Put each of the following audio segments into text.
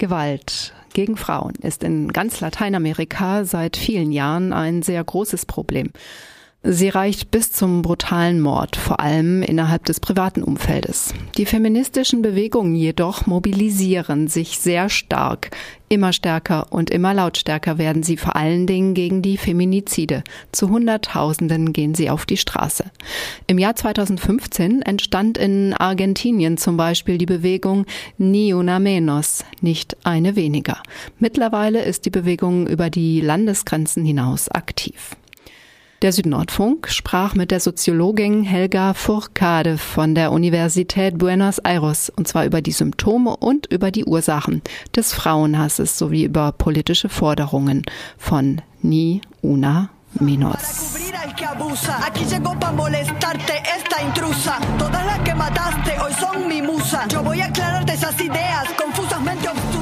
Gewalt gegen Frauen ist in ganz Lateinamerika seit vielen Jahren ein sehr großes Problem. Sie reicht bis zum brutalen Mord, vor allem innerhalb des privaten Umfeldes. Die feministischen Bewegungen jedoch mobilisieren sich sehr stark. Immer stärker und immer lautstärker werden sie vor allen Dingen gegen die Feminizide. Zu Hunderttausenden gehen sie auf die Straße. Im Jahr 2015 entstand in Argentinien zum Beispiel die Bewegung Ni una menos, nicht eine weniger. Mittlerweile ist die Bewegung über die Landesgrenzen hinaus aktiv. Der Südnordfunk sprach mit der Soziologin Helga Furcade von der Universität Buenos Aires und zwar über die Symptome und über die Ursachen des Frauenhasses sowie über politische Forderungen von Ni Una Menos.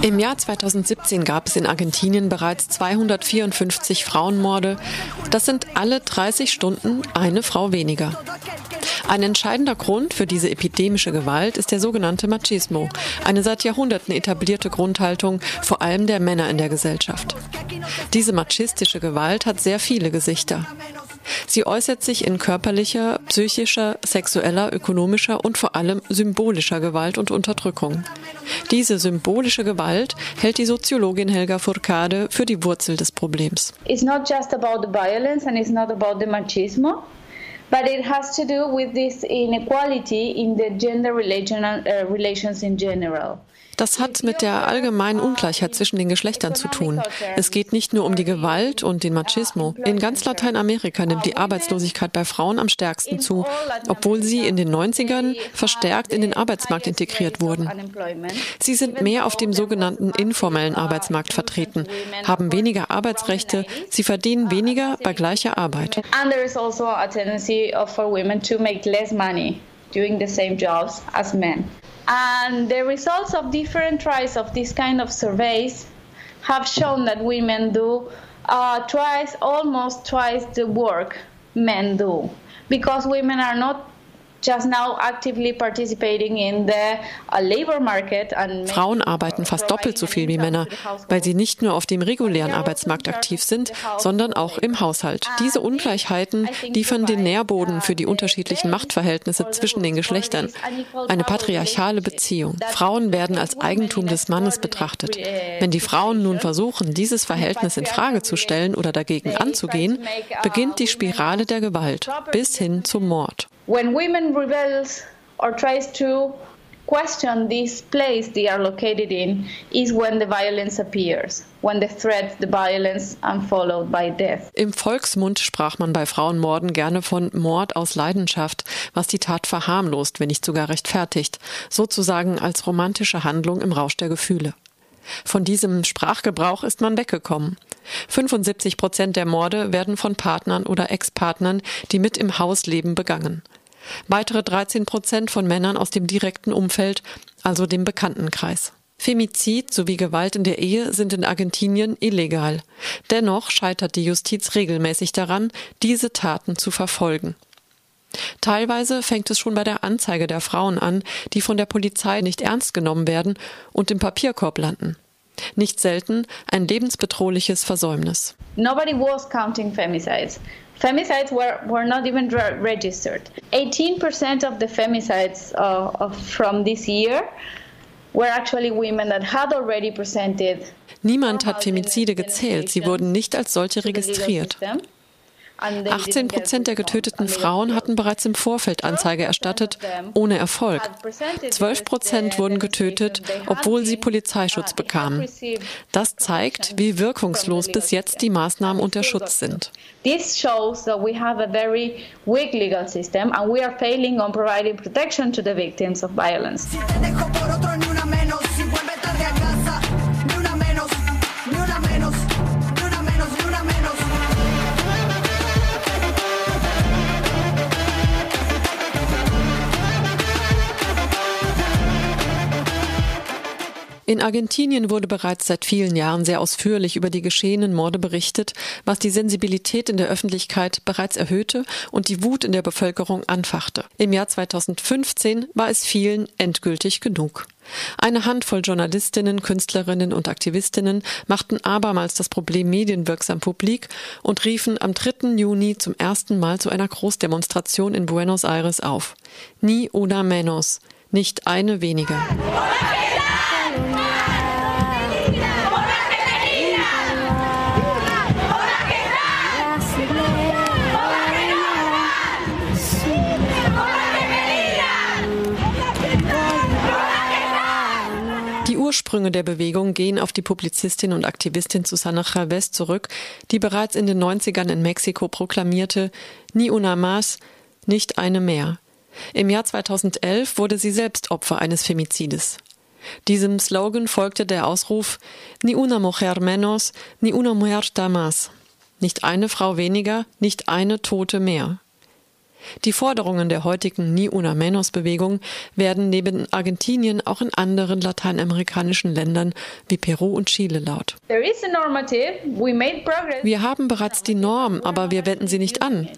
Im Jahr 2017 gab es in Argentinien bereits 254 Frauenmorde. Das sind alle 30 Stunden eine Frau weniger. Ein entscheidender Grund für diese epidemische Gewalt ist der sogenannte Machismo, eine seit Jahrhunderten etablierte Grundhaltung vor allem der Männer in der Gesellschaft. Diese machistische Gewalt hat sehr viele Gesichter. Sie äußert sich in körperlicher, psychischer, sexueller, ökonomischer und vor allem symbolischer Gewalt und Unterdrückung. Diese symbolische Gewalt hält die Soziologin Helga Furcade für die Wurzel des Problems. It's not just about the violence and it's not about the machismo. But it has to do with this inequality in the gender relation, uh, relations in general. Das hat mit der allgemeinen Ungleichheit zwischen den Geschlechtern zu tun. Es geht nicht nur um die Gewalt und den Machismo. In ganz Lateinamerika nimmt die Arbeitslosigkeit bei Frauen am stärksten zu, obwohl sie in den 90ern verstärkt in den Arbeitsmarkt integriert wurden. Sie sind mehr auf dem sogenannten informellen Arbeitsmarkt vertreten, haben weniger Arbeitsrechte, sie verdienen weniger bei gleicher Arbeit. Is also doing the same jobs as men. And the results of different tries of this kind of surveys have shown that women do uh, twice, almost twice the work men do, because women are not Frauen arbeiten fast doppelt so viel wie Männer, weil sie nicht nur auf dem regulären Arbeitsmarkt aktiv sind, sondern auch im Haushalt. Diese Ungleichheiten liefern den Nährboden für die unterschiedlichen Machtverhältnisse zwischen den Geschlechtern. Eine patriarchale Beziehung. Frauen werden als Eigentum des Mannes betrachtet. Wenn die Frauen nun versuchen, dieses Verhältnis in Frage zu stellen oder dagegen anzugehen, beginnt die Spirale der Gewalt bis hin zum Mord. When women rebels or tries to question this place they are located in is when the violence appears, when the threat, the violence unfollowed by death. Im Volksmund sprach man bei Frauenmorden gerne von Mord aus Leidenschaft, was die Tat verharmlost, wenn nicht sogar rechtfertigt, sozusagen als romantische Handlung im Rausch der Gefühle. Von diesem Sprachgebrauch ist man weggekommen. 75 Prozent der Morde werden von Partnern oder Ex-Partnern, die mit im Haus leben, begangen. Weitere 13 Prozent von Männern aus dem direkten Umfeld, also dem Bekanntenkreis. Femizid sowie Gewalt in der Ehe sind in Argentinien illegal. Dennoch scheitert die Justiz regelmäßig daran, diese Taten zu verfolgen. Teilweise fängt es schon bei der Anzeige der Frauen an, die von der Polizei nicht ernst genommen werden und im Papierkorb landen. Nicht selten ein lebensbedrohliches Versäumnis. Nobody was counting femicides. Femicides were, were not even re registered. 18% of the femicides uh, of, from this year were actually women that had already presented Niemand hat Femizide gezählt, sie wurden nicht als solche registriert. 18 Prozent der getöteten Frauen hatten bereits im Vorfeld Anzeige erstattet, ohne Erfolg. 12 Prozent wurden getötet, obwohl sie Polizeischutz bekamen. Das zeigt, wie wirkungslos bis jetzt die Maßnahmen und der Schutz sind. This shows that we have a very weak legal system and we are failing on providing protection to the victims of violence. In Argentinien wurde bereits seit vielen Jahren sehr ausführlich über die geschehenen Morde berichtet, was die Sensibilität in der Öffentlichkeit bereits erhöhte und die Wut in der Bevölkerung anfachte. Im Jahr 2015 war es vielen endgültig genug. Eine Handvoll Journalistinnen, Künstlerinnen und Aktivistinnen machten abermals das Problem medienwirksam publik und riefen am 3. Juni zum ersten Mal zu einer Großdemonstration in Buenos Aires auf. Ni una menos, nicht eine weniger. Ursprünge der Bewegung gehen auf die Publizistin und Aktivistin Susana Chavez zurück, die bereits in den 90ern in Mexiko proklamierte, Ni una más, nicht eine mehr. Im Jahr 2011 wurde sie selbst Opfer eines Femizides. Diesem Slogan folgte der Ausruf Ni una mujer menos, ni una muerta más. Nicht eine Frau weniger, nicht eine Tote mehr. Die Forderungen der heutigen Ni Una Menos Bewegung werden neben Argentinien auch in anderen lateinamerikanischen Ländern wie Peru und Chile laut. Wir haben bereits die Norm, aber wir wenden sie nicht an.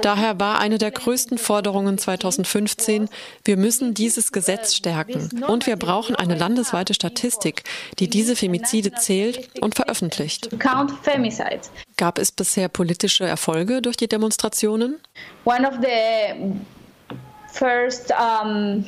Daher war eine der größten Forderungen 2015, wir müssen dieses Gesetz stärken und wir brauchen eine landesweite Statistik, die diese Femizide zählt und veröffentlicht. Gab es bisher politische Erfolge durch die Demonstrationen? One of the first um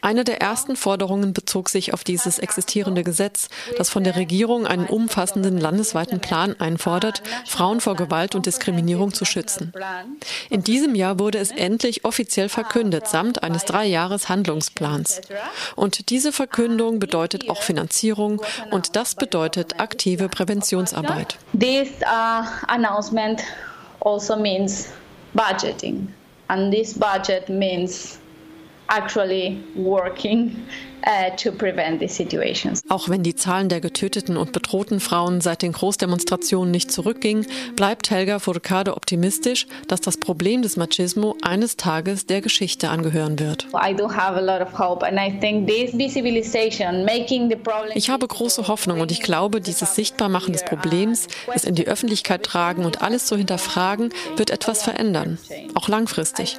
eine der ersten Forderungen bezog sich auf dieses existierende Gesetz, das von der Regierung einen umfassenden landesweiten Plan einfordert, Frauen vor Gewalt und Diskriminierung zu schützen. In diesem Jahr wurde es endlich offiziell verkündet, samt eines drei Jahres Handlungsplans. Und diese Verkündung bedeutet auch Finanzierung und das bedeutet aktive Präventionsarbeit. This uh, announcement also means budgeting. And this budget means actually working Auch wenn die Zahlen der getöteten und bedrohten Frauen seit den Großdemonstrationen nicht zurückgingen, bleibt Helga Furcade optimistisch, dass das Problem des Machismo eines Tages der Geschichte angehören wird. Ich habe große Hoffnung und ich glaube, dieses Sichtbarmachen des Problems, es in die Öffentlichkeit tragen und alles zu hinterfragen, wird etwas verändern, auch langfristig.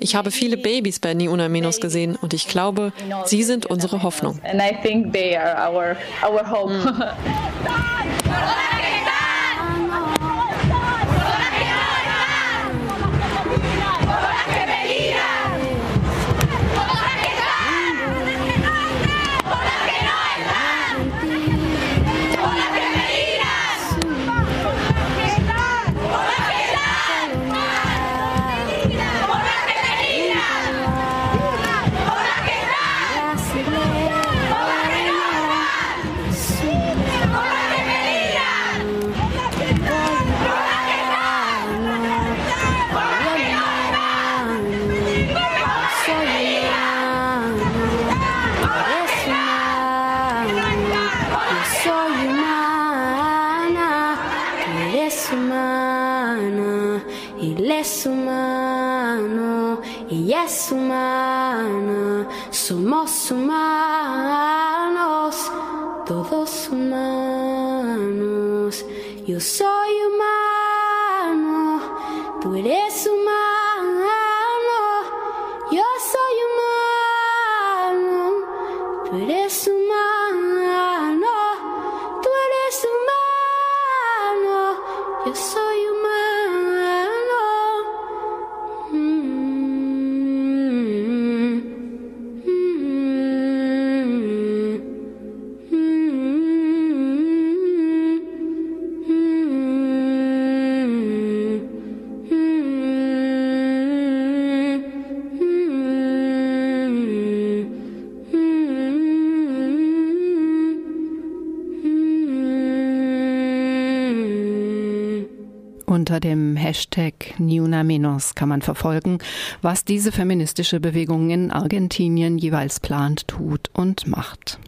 Ich habe viele Babys bei Ni Una Menos gesehen und ich glaube, sie sind unsere Hoffnung. And I think they are our, our ella es humana, somos humanos, todos humanos. Yo soy humano, tú eres humano, yo soy humano, tú eres humano, Unter dem Hashtag Niuna Menos kann man verfolgen, was diese feministische Bewegung in Argentinien jeweils plant, tut und macht.